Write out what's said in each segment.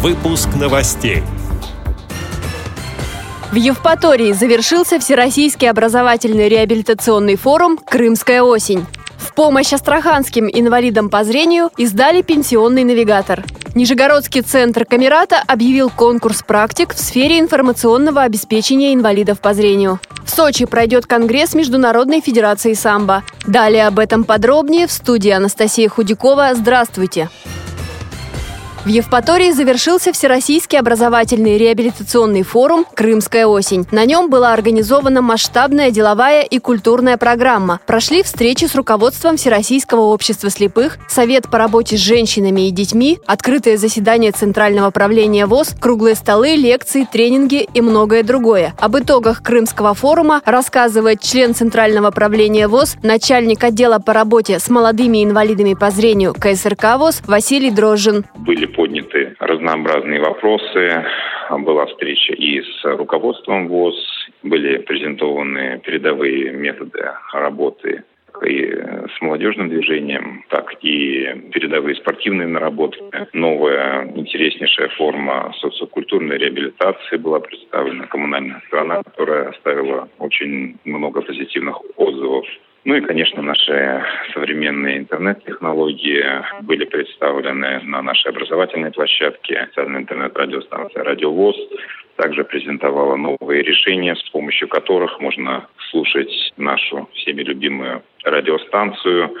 Выпуск новостей. В Евпатории завершился Всероссийский образовательный реабилитационный форум «Крымская осень». В помощь астраханским инвалидам по зрению издали пенсионный навигатор. Нижегородский центр Камерата объявил конкурс практик в сфере информационного обеспечения инвалидов по зрению. В Сочи пройдет Конгресс Международной Федерации самбо. Далее об этом подробнее в студии Анастасия Худякова. Здравствуйте! В Евпатории завершился Всероссийский образовательный реабилитационный форум «Крымская осень». На нем была организована масштабная деловая и культурная программа. Прошли встречи с руководством Всероссийского общества слепых, Совет по работе с женщинами и детьми, открытое заседание Центрального правления ВОЗ, круглые столы, лекции, тренинги и многое другое. Об итогах Крымского форума рассказывает член Центрального правления ВОЗ, начальник отдела по работе с молодыми инвалидами по зрению КСРК ВОЗ Василий Дрожжин. Были подняты разнообразные вопросы. Была встреча и с руководством ВОЗ, были презентованы передовые методы работы и с молодежным движением, так и передовые спортивные наработки. Новая интереснейшая форма социокультурной реабилитации была представлена, коммунальная страна, которая оставила очень много позитивных отзывов ну и, конечно, наши современные интернет-технологии были представлены на нашей образовательной площадке. Официальная интернет-радиостанция «Радио ВОЗ» также презентовала новые решения, с помощью которых можно слушать нашу всеми любимую радиостанцию.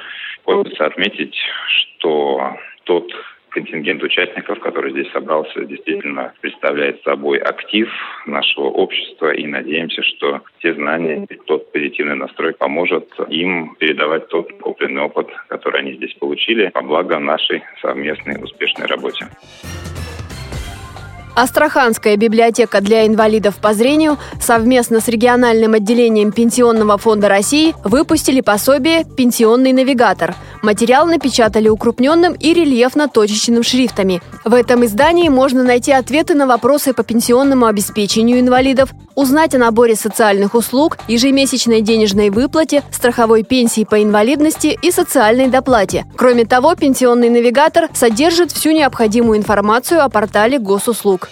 Хочется отметить, что тот контингент участников, который здесь собрался, действительно представляет собой актив нашего общества. И надеемся, что те знания и тот позитивный настрой поможет им передавать тот купленный опыт, который они здесь получили, по благо нашей совместной успешной работе. Астраханская библиотека для инвалидов по зрению совместно с региональным отделением Пенсионного фонда России выпустили пособие «Пенсионный навигатор». Материал напечатали укрупненным и рельефно-точечным шрифтами. В этом издании можно найти ответы на вопросы по пенсионному обеспечению инвалидов, узнать о наборе социальных услуг, ежемесячной денежной выплате, страховой пенсии по инвалидности и социальной доплате. Кроме того, пенсионный навигатор содержит всю необходимую информацию о портале госуслуг.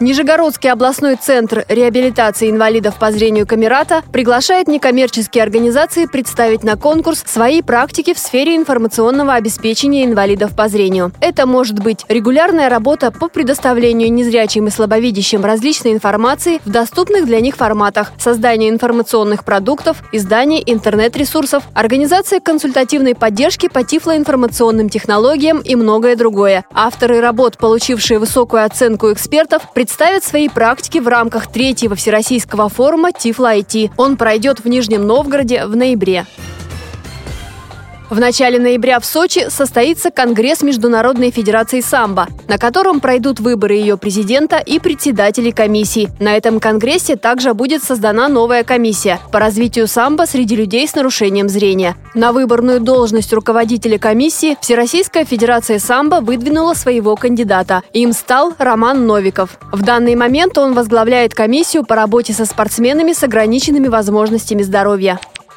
Нижегородский областной центр реабилитации инвалидов по зрению Камерата приглашает некоммерческие организации представить на конкурс свои практики в сфере информационного обеспечения инвалидов по зрению. Это может быть регулярная работа по предоставлению незрячим и слабовидящим различной информации в доступных для них форматах, создание информационных продуктов, издание интернет-ресурсов, организация консультативной поддержки по тифлоинформационным технологиям и многое другое. Авторы работ, получившие высокую оценку экспертов, представит свои практики в рамках третьего Всероссийского форума Тифла IT. Он пройдет в Нижнем Новгороде в ноябре. В начале ноября в Сочи состоится Конгресс Международной Федерации самбо, на котором пройдут выборы ее президента и председателей комиссии. На этом конгрессе также будет создана новая комиссия по развитию самбо среди людей с нарушением зрения. На выборную должность руководителя комиссии Всероссийская Федерация самбо выдвинула своего кандидата. Им стал Роман Новиков. В данный момент он возглавляет комиссию по работе со спортсменами с ограниченными возможностями здоровья.